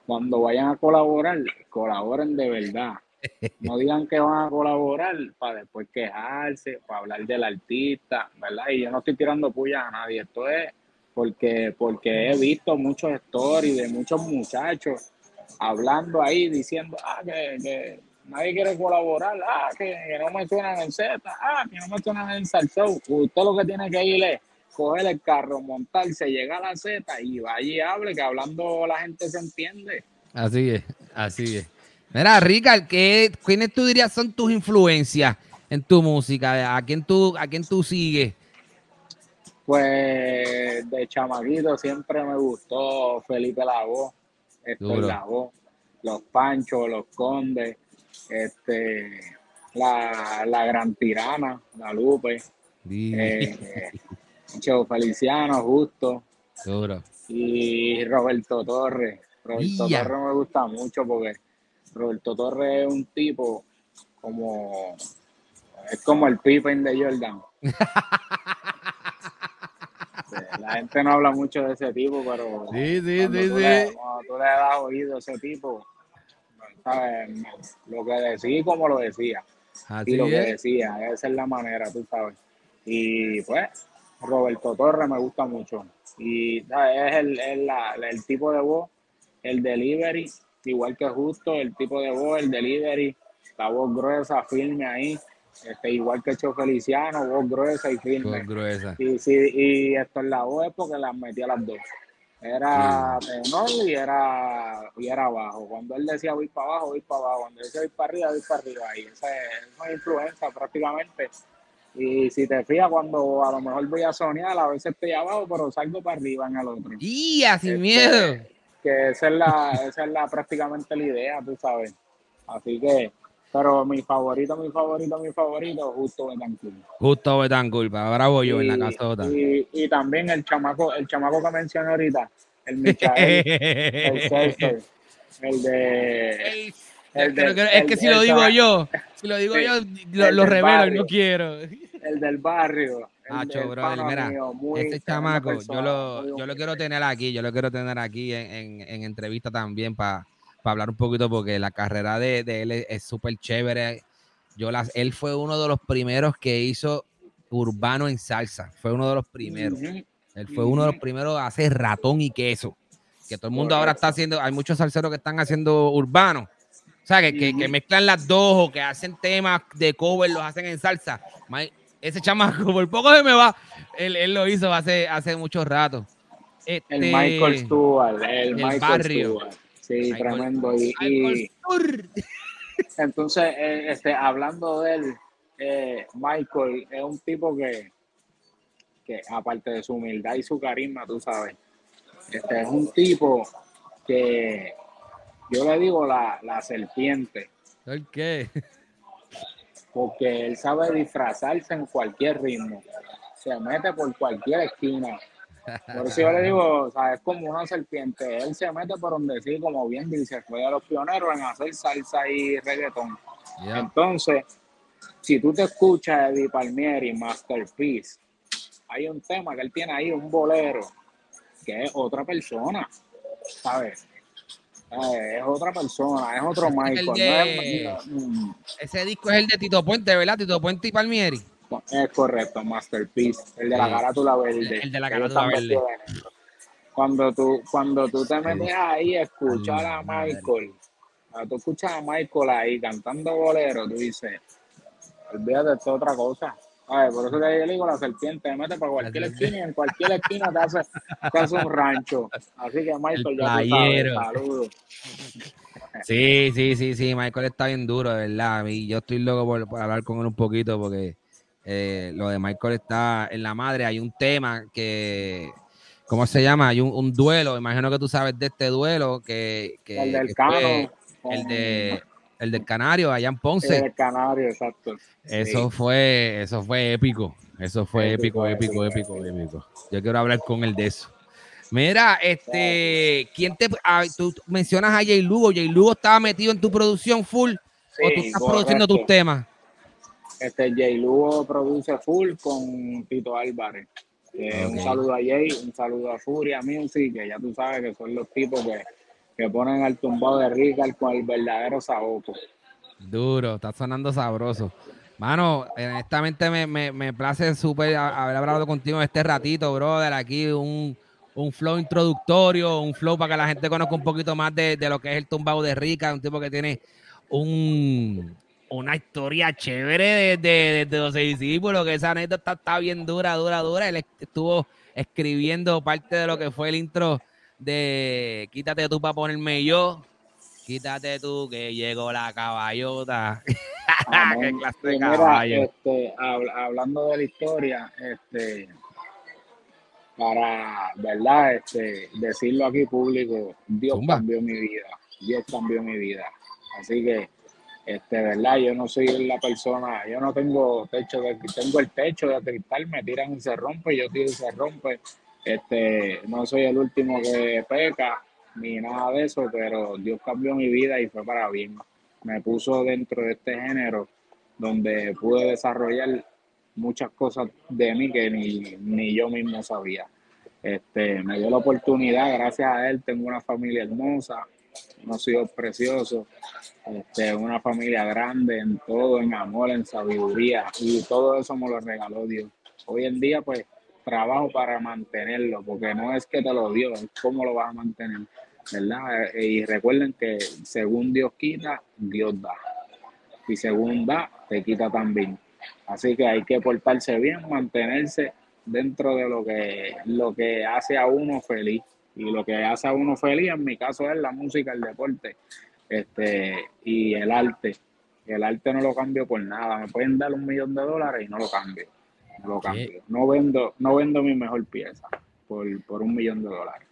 cuando vayan a colaborar, colaboren de verdad. (laughs) No digan que van a colaborar para después quejarse, para hablar del artista, ¿verdad? Y yo no estoy tirando puya a nadie, esto es porque, porque he visto muchos stories de muchos muchachos hablando ahí, diciendo, ah, que, nadie quiere colaborar, ah, que, no me suenan en Z, ah, que no me suenan en Salsou. Usted lo que tiene que ir es coger el carro, montarse, llegar a la Z y vaya y hable, que hablando la gente se entiende. Así es, así es. Mira, Ricardo, ¿qué, ¿quiénes tú dirías son tus influencias en tu música? ¿A quién tú, a quién tú sigues? Pues de chamaquito siempre me gustó Felipe Lagó, Héctor Lagó, Los Panchos, Los Condes, este, la, la Gran Tirana, la Lupe. Eh, (laughs) Cheo Feliciano, Justo. Y Roberto Torres. Roberto Torres me gusta mucho porque Roberto Torres es un tipo como. Es como el Pippen de Jordan. (laughs) La gente no habla mucho de ese tipo, pero. Sí, sí, sí, tú sí. Le, tú le das oído a ese tipo, ¿sabes? Lo que decía como lo decía. y lo que decía, esa es la manera, tú sabes. Y pues, Roberto Torres me gusta mucho. Y es el, el, tipo de voz, el delivery, igual que justo, el tipo de voz, el delivery, la voz gruesa, firme ahí. Este, igual que Cho Feliciano, voz gruesa y firme. Voz gruesa. Y, sí, y esto en la voz es porque las metí a las dos. Era tenor y era, y era abajo. Cuando él decía voy para abajo, voy para abajo. Cuando él decía voy para arriba, voy para arriba. Y esa es una influencia prácticamente Y si te fijas, cuando a lo mejor voy a soñar, a veces estoy abajo, pero salgo para arriba en el otro. ¡Y sin este, miedo! Que esa es, la, esa es la prácticamente la idea, tú sabes. Así que, pero mi favorito, mi favorito, mi favorito, justo Betancourt. Justo Betancourt, ahora voy yo en la casota. Y, y, también el chamaco, el chamaco que mencioné ahorita, el Michael, (laughs) el César, el de... El es que (laughs) si lo digo yo, si lo digo yo, lo, revelo y no quiero. El del barrio. Hacho, brother, mira, este chamaco, yo lo, yo lo quiero tener aquí, yo lo quiero tener aquí en, en, entrevista también para hablar un poquito, porque la carrera de, de él es súper chévere. Yo las, él fue uno de los primeros que hizo urbano en salsa, fue uno de los primeros. Él fue uno de los primeros a hacer ratón y queso. Que todo el mundo ahora está haciendo, hay muchos salseros que están haciendo urbano. O sea, que, que, mezclan las dos o que hacen temas de cover, los hacen en salsa. Ese chamaco, (laughs) por poco se me va. Él, él lo hizo hace, hace mucho rato. el este, Michael Stewart, el, Michael barrio. Stewart. Sí, tremendo. Y, entonces, eh, este, hablando de él, eh, Michael es un tipo que, que, aparte de su humildad y su carisma, tú sabes, este es un tipo que yo le digo la, la serpiente. ¿Por qué? Porque él sabe disfrazarse en cualquier ritmo. Se mete por cualquier esquina. Por eso yo le digo, o sea, es como una serpiente. Él se mete por donde sí, como bien dice, fue de los pioneros en hacer salsa y reggaetón. Entonces, si tú te escuchas Eddie Palmieri, Masterpiece, hay un tema que él tiene ahí, un bolero, que es otra persona, ¿sabes? Es otra persona, es otro (laughs) Michael. ese disco es el de Tito Puente, ¿verdad? Tito Puente y Palmieri. Es correcto, Masterpiece, el de la carátula verde. El de la carátula verde. Cuando tú, cuando tú te metes ahí a escuchar a Michael, cuando tú escuchas a Michael ahí cantando bolero, tú dices, olvídate de otra cosa por eso te digo, la serpiente te mete para cualquier esquina y en cualquier esquina te hace, te hace un rancho. Así que Michael, ya te sabes, saludos. Sí, sí, sí, sí, Michael está bien duro, de verdad. Y yo estoy loco por, hablar con él un poquito porque eh, lo de Michael está en la madre. Hay un tema que, ¿cómo se llama? Hay un, duelo, imagino que tú sabes de este duelo que... que el del Cano. El de el del Canario, allá en Ponce. El Canario, exacto. Eso fue, eso fue épico. Eso fue épico, épico, épico, épico, Yo quiero hablar con él de eso. Mira, este, ¿quién te, ah, tú mencionas a Jay Lugo? Jay Lugo estaba metido en tu producción full o tú estás produciendo tus temas. Este Jay Lugo produce full con Tito Álvarez. Un saludo a Jay, un saludo a Furia Music, que ya tú sabes que son los tipos que que ponen al tumbado de Ricard con el verdadero saboco. Duro, está sonando sabroso. Mano, honestamente me, me, me place súper haber hablado contigo este ratito, brother. Aquí un, flow introductorio, un flow para que la gente conozca un poquito más de, lo que es el tumbado de Rica, un tipo que tiene un, una historia chévere desde de, los discípulos, que esa anécdota está bien dura, dura, dura. Él estuvo escribiendo parte de lo que fue el intro de quítate tú para ponerme yo, quítate tú que llegó la caballota. (laughs) ¿Qué clase de caballo? Este, hablando de la historia, este, para, ¿verdad? Este, decirlo aquí público, Dios cambió mi vida, Dios cambió mi vida. Así que, este, ¿verdad? Yo no soy la persona, yo no tengo techo de, tengo el techo de cristal, me tiran y se rompe, yo tiro y se rompe este, no soy el último que peca ni nada de eso, pero Dios cambió mi vida y fue para bien. Me puso dentro de este género donde pude desarrollar muchas cosas de mí que ni, yo mismo sabía. Este, me dio la oportunidad, gracias a él tengo una familia hermosa, unos hijos preciosos, este, una familia grande en todo, en amor, en sabiduría, y todo eso me lo regaló Dios. Hoy en día, pues, trabajo para mantenerlo, porque no es que te lo dio, es cómo lo vas a mantener, ¿verdad? Eh, y recuerden que según Dios quita, Dios da. Y según da, te quita también. Así que hay que portarse bien, mantenerse dentro de lo que, lo que hace a uno feliz. Y lo que hace a uno feliz, en mi caso, es la música, el deporte este, y el arte. El arte no lo cambio por nada. Me pueden dar un millón de dólares y no lo cambio. No lo cambio. No vendo, no vendo mi mejor pieza por, por un millón de dólares.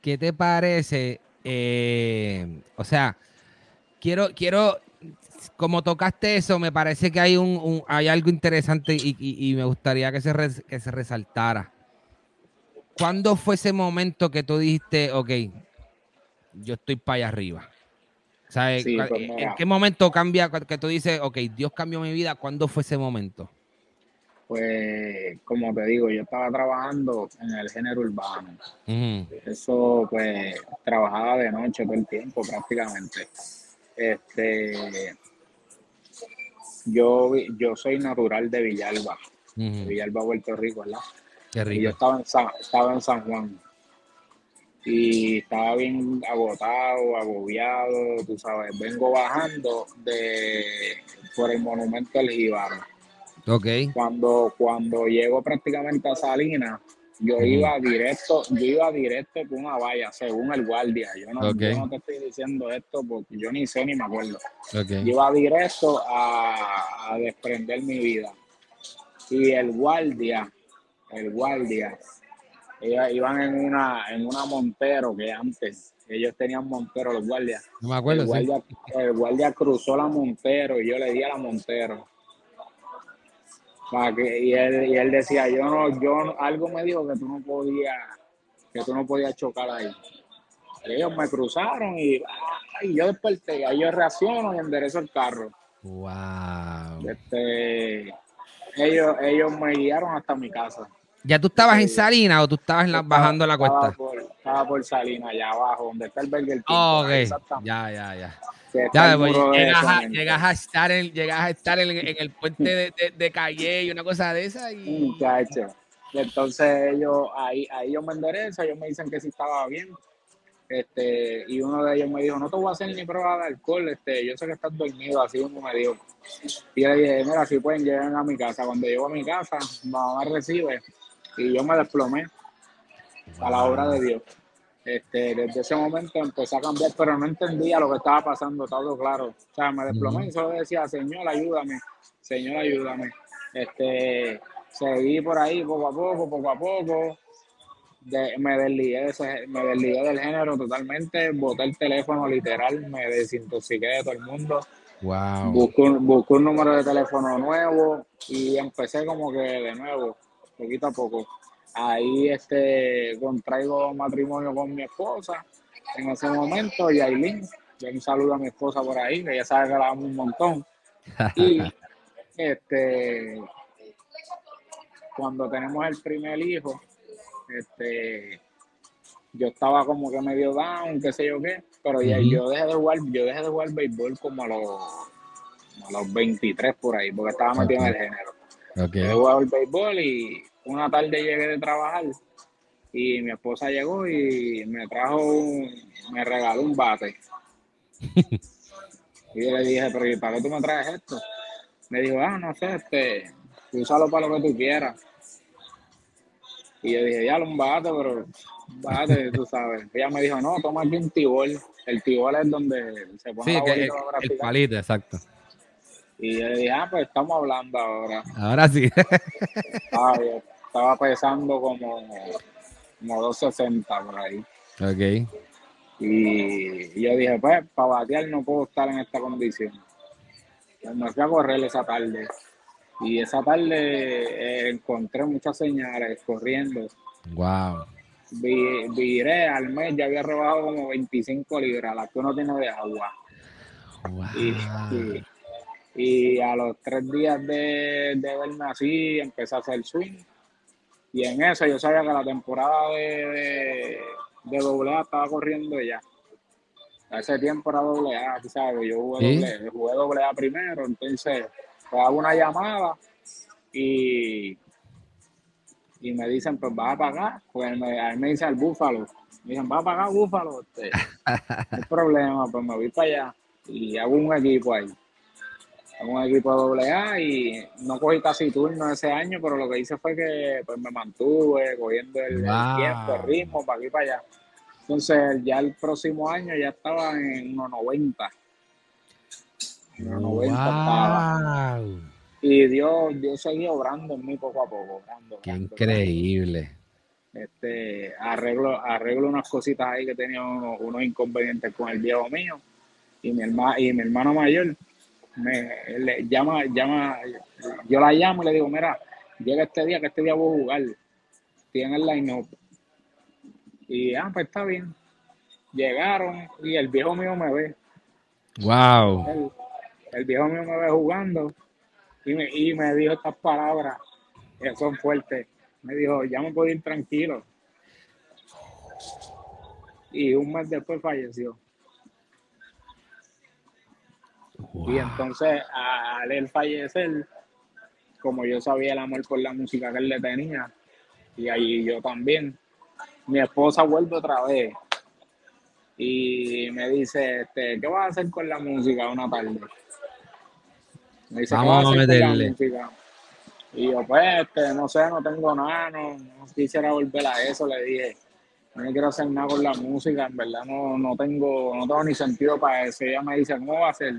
¿Qué te parece? Eh, o sea, quiero, quiero, como tocaste eso, me parece que hay un, hay algo interesante y, me gustaría que se, que se resaltara. ¿Cuándo fue ese momento que tú dijiste, ok, yo estoy para allá arriba? ¿Sabes? Pues, ¿En qué momento cambia que tú dices, ok, Dios cambió mi vida? ¿Cuándo fue ese momento? Pues, como te digo, yo estaba trabajando en el género urbano. Eso, pues, trabajaba de noche todo el tiempo prácticamente. Este, yo, yo soy natural de Villalba, Villalba, Puerto Rico, ¿verdad? Qué rico. Y yo estaba en, estaba en San Juan y estaba bien agotado, agobiado, tú sabes, vengo bajando de por el monumento del Jíbaro. Okay. Cuando, cuando llego prácticamente a Salinas, yo iba directo, yo iba directo con una valla, según el guardia. Yo no, te estoy diciendo esto porque yo ni sé ni me acuerdo. Yo iba directo a, a desprender mi vida. Y el guardia, el guardia ellos iban en una, en una Montero que antes, ellos tenían Montero, los guardias. No me acuerdo. El guardia, el guardia cruzó la Montero y yo le di a la Montero. Que, y, él, y él decía, yo no, yo algo me dijo que tú no podías, que tú no podías chocar ahí. Ellos me cruzaron y, yo desperté, ahí yo reacciono y enderezo el carro. Wow. Este, ellos, ellos me guiaron hasta mi casa. ¿Ya tú estabas en Salina o tú estabas bajando la cuesta? Estaba por, Salina, allá abajo, donde está el Burger Oh, ok. Ya, ya, ya. Ya, pues, llegas, a, llegas, a, estar en, llegas a estar en, el puente de, de, Calle y una cosa de esa. Y... Muchacho. Y entonces ellos, ahí, ahí yo me enderezo, ellos me dicen que sí estaba bien. Este, y uno de ellos me dijo, no te voy a hacer ni prueba de alcohol, este, yo sé que estás dormido, así uno me dijo. Y yo le dije, mira, si pueden llegar a mi casa. Cuando llego a mi casa, mamá recibe y yo me desplomé a la obra de Dios. Este, desde ese momento empecé a cambiar, pero no entendía lo que estaba pasando, todo claro. O sea, me desplomé y solo decía, Señor, ayúdame, Señor, ayúdame. Este, seguí por ahí poco a poco, poco a poco. me, desligué me desligué del género totalmente, boté el teléfono literal, me desintoxiqué de todo el mundo. Wow. Busqué, busqué un número de teléfono nuevo y empecé como que de nuevo poquito a poco. Ahí este, contraigo matrimonio con mi esposa en ese momento, y Aileen, yo un saludo a mi esposa por ahí, que ella sabe que la amo un montón. Y (laughs) este, cuando tenemos el primer hijo, este, yo estaba como que medio down, qué sé yo qué, pero ya yo dejé de jugar, yo dejé de jugar béisbol como a los, a los 23 por ahí, porque estaba metido en el género. Okay. He jugado el béisbol y una tarde llegué de trabajar y mi esposa llegó y me trajo un, me regaló un bate. (laughs) y yo le dije, pero ¿para qué tú me traes esto? Me dijo, ah, no sé, este, úsalo para lo que tú quieras. Y yo dije, ya, un bate, pero un bate, tú sabes. Ella me dijo, no, toma aquí un tibol. El tibol es donde se pone sí, que el palito, exacto. Y yo le dije, ah, pues estamos hablando ahora. Ahora sí. (laughs) estaba pesando como, como 260 por ahí. Ok. Y, yo dije, pues, para batear no puedo estar en esta condición. Pues me fui a correr esa tarde. Y esa tarde eh, encontré muchas señales corriendo. Wow. viré al mes, ya había robado como 25 libras, las que uno tiene de agua. Wow. Y a los tres días de, de verme así, empecé a hacer swing. Y en eso yo sabía que la temporada de, de, doble A estaba corriendo ya. A ese tiempo era doble A, sabes, yo jugué, doble, jugué doble A primero, entonces pues hago una llamada y, y me dicen, pues vas a pagar. Pues me, a mí me dicen el búfalo. Me dicen, vas a pagar búfalo. Este, (laughs) no hay problema, pues me voy para allá y hago un equipo ahí un equipo de AA y no cogí casi turno ese año, pero lo que hice fue que pues, me mantuve cogiendo el, tiempo, el ritmo para aquí y para allá. Entonces ya el próximo año ya estaba en 1.90. 90 Y Dios, Dios seguía obrando en mí poco a poco. Qué increíble. Este, arreglo, arreglo unas cositas ahí que tenía unos, inconvenientes con el viejo mío. Y mi, herma, y mi hermano mayor me llama, llama, yo la llamo y le digo, mira, llega este día, que este día voy a jugar. Tiene el line-up. Y, ah, pues está bien. Llegaron y el viejo mío me ve. Wow. El, viejo mío me ve jugando y me, y me dijo estas palabras que son fuertes. Me dijo, ya me puedo ir tranquilo. Y un mes después falleció. Y entonces, al él fallecer, como yo sabía el amor por la música que él le tenía, y ahí yo también, mi esposa vuelve otra vez y me dice, este, ¿qué vas a hacer con la música una tarde? Me dice, Vamos a, hacer con la música? Y yo, pues, este, no sé, no tengo nada, no, quisiera volver a eso, le dije, no quiero hacer nada con la música, en verdad no, no tengo, no tengo ni sentido para eso. Ella me dice, ¿cómo va a ser?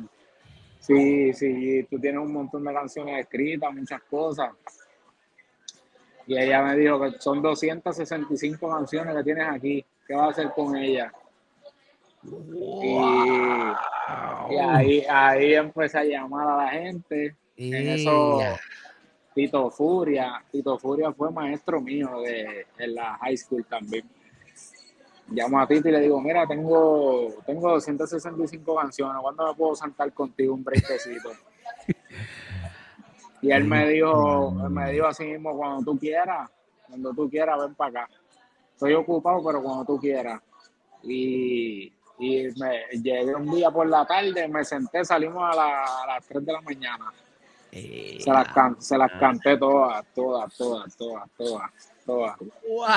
Sí, sí, tú tienes un montón de canciones escritas, muchas cosas. Y ella me dijo que son 265 canciones que tienes aquí. ¿Qué vas a hacer con ellas? Y, ahí, ahí empecé a llamar a la gente. En eso, Tito Furia. Tito Furia fue maestro mío de, en la high school también. Llamo a Tito y le digo, mira, tengo, tengo 265 canciones, ¿cuándo me puedo saltar contigo un breakcito? Y él me dijo, él me dijo así mismo, cuando tú quieras, cuando tú quieras, ven para acá. Estoy ocupado, pero cuando tú quieras. Y, y me llegué un día por la tarde, me senté, salimos a, las 3 de la mañana. se, las se las canté todas, todas, todas, todas, todas, todas.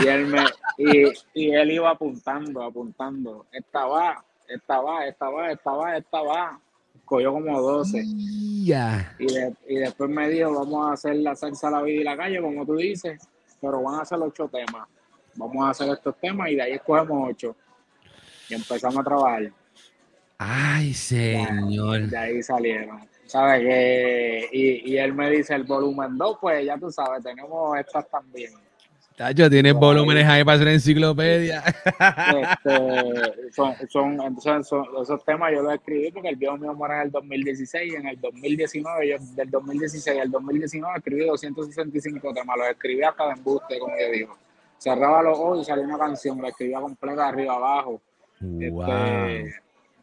Y él me, y, y, él iba apuntando, apuntando. Esta va, esta va, esta va, esta va, esta va cogió como 12. Y, y después me dijo, vamos a hacer la salsa la vida y la calle, como tú dices, pero van a hacer ocho temas. Vamos a hacer estos temas y de ahí escogemos ocho. Y empezamos a trabajar. Ay, señor. De ahí salieron. ¿Sabes? Que, y, y él me dice el volumen 2, pues ya tú sabes, tenemos estas también. Tacho, tienes volúmenes ahí para hacer enciclopedia. Este, son, son, entonces, son, esos temas yo los escribí porque el viejo mío muere en el 2016 y en el 2019, yo del 2016 al 2019 escribí 265 temas, los escribí hasta de embuste, como yo digo. Cerraba los ojos y salía una canción, la escribía completa arriba abajo. Este,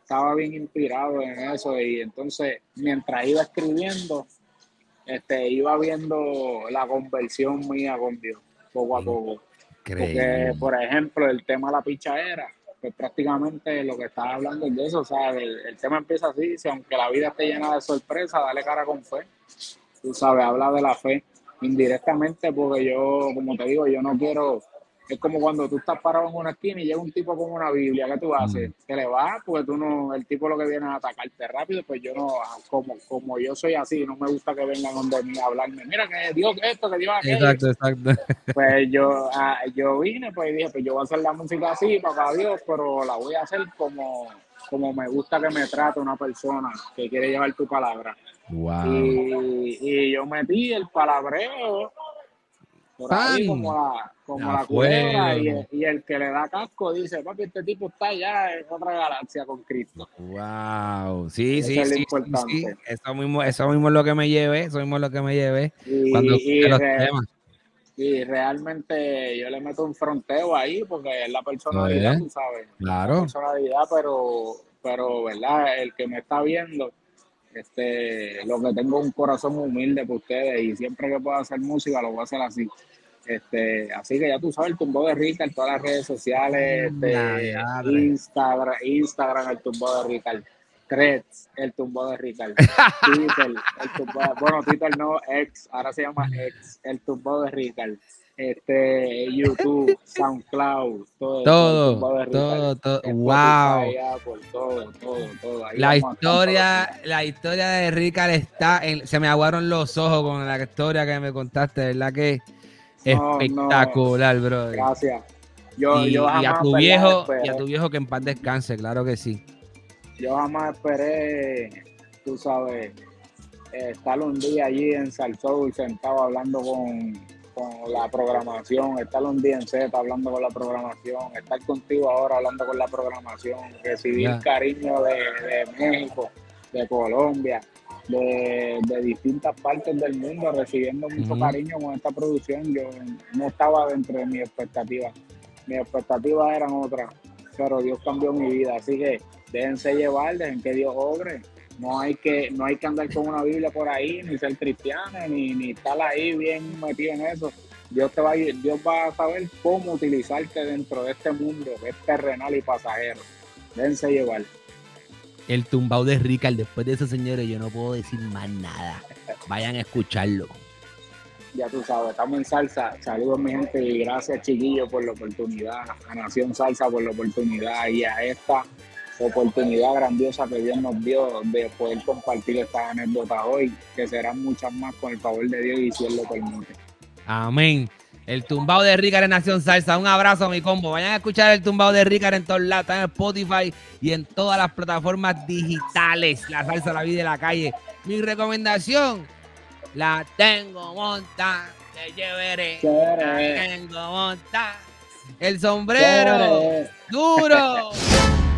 estaba bien inspirado en eso y entonces mientras iba escribiendo, este, iba viendo la conversión mía con Dios poco a poco. Porque, por ejemplo, el tema de la pichadera, pues prácticamente lo que estaba hablando es de eso, o sea, el, tema empieza así, si aunque la vida esté llena de sorpresa, dale cara con fe, tú sabes, habla de la fe indirectamente, porque yo, como te digo, yo no quiero es como cuando tú estás parado en una esquina y llega un tipo con una Biblia, ¿qué tú haces? Te le vas porque tú no, el tipo lo que viene a atacarte rápido, pues yo no, como, como yo soy así, no me gusta que vengan donde mí a hablarme, mira que Dios esto, que Dios aquello. Exacto, exacto. (laughs) Pues yo, ah, yo vine, pues dije, pues yo voy a hacer la música así, para Dios, pero la voy a hacer como, como me gusta que me trate una persona que quiere llevar tu palabra. Wow. Y, y yo metí el palabreo por ahí como la, como la culebra y, el que le da casco dice, papi, este tipo está ya en otra galaxia con Cristo. Wow, sí, sí, sí, sí, Eso mismo, eso mismo es lo que me llevé, eso mismo es lo que me llevé y, cuando los temas. Y realmente yo le meto un fronteo ahí porque es la personalidad, tú sabes. Claro. La personalidad, pero, pero, ¿verdad? El que me está viendo, este, lo que tengo un corazón humilde por ustedes y siempre que pueda hacer música lo voy a hacer así. Este, así que ya tú sabes, el tumbo de Rica en todas las redes sociales, este, Instagram, Instagram, el tumbo de Rica, Threads, el tumbo de Rica, (laughs) Twitter, el tumbo de, bueno, Twitter no, ex, ahora se llama ex, el tumbo de Rica, este, YouTube, (laughs) SoundCloud, todo, todo, todo, todo, wow. todo, todo, todo. la historia, la historia de Rica está, en, se me aguaron los ojos con la historia que me contaste, ¿verdad que? Espectacular, bro. Gracias. Yo, y, yo y, a tu viejo, y a tu viejo que en paz descanse, claro que sí. Yo jamás esperé tú sabes, estar un día allí en Salsoul sentado hablando con, con la programación, estar un día en Z hablando con la programación, estar contigo ahora hablando con la programación, recibir cariño de, de, México, de Colombia, de, de, distintas partes del mundo, recibiendo mucho cariño con esta producción. Yo no estaba dentro de mis expectativas. Mis expectativas eran otras, pero Dios cambió mi vida. Así que déjense llevar, dejen que Dios obre. No hay que, no hay que andar con una Biblia por ahí, ni ser cristiano, ni, ni estar ahí bien metido en eso. Dios te va a Dios va a saber cómo utilizarte dentro de este mundo que es terrenal y pasajero. Déjense llevar. El tumbao de Ricard, después de eso, señores, yo no puedo decir más nada. Vayan a escucharlo. Ya tú sabes, estamos en salsa. Saludos, mi gente, y gracias, chiquillos, por la oportunidad. A Nación Salsa por la oportunidad y a esta oportunidad grandiosa que Dios nos dio de poder compartir estas anécdotas hoy, que serán muchas más con el favor de Dios y si Él lo permite. Amén. El tumbado de Ricard en Nación Salsa. Un abrazo a mi combo. Vayan a escuchar el tumbado de Ricard en todos lados. en Spotify y en todas las plataformas digitales. La salsa, la vida de la calle. Mi recomendación, la tengo monta. Que llevaré. La tengo monta. El sombrero. Duro. (laughs)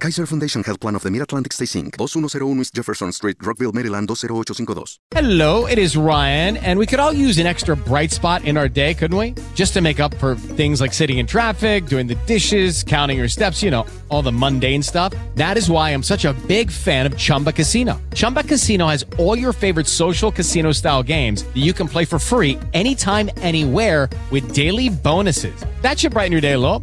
Kaiser Foundation Health Plan of the Mid-Atlantic Stay Inc. 2101 East Jefferson Street, Rockville, Maryland 20852. Hello, it is Ryan, and we could all use an extra bright spot in our day, couldn't we? Just to make up for things like sitting in traffic, doing the dishes, counting your steps, you know, all the mundane stuff. That is why I'm such a big fan of Chumba Casino. Chumba Casino has all your favorite social casino style games that you can play for free anytime, anywhere with daily bonuses. That should brighten your day a little.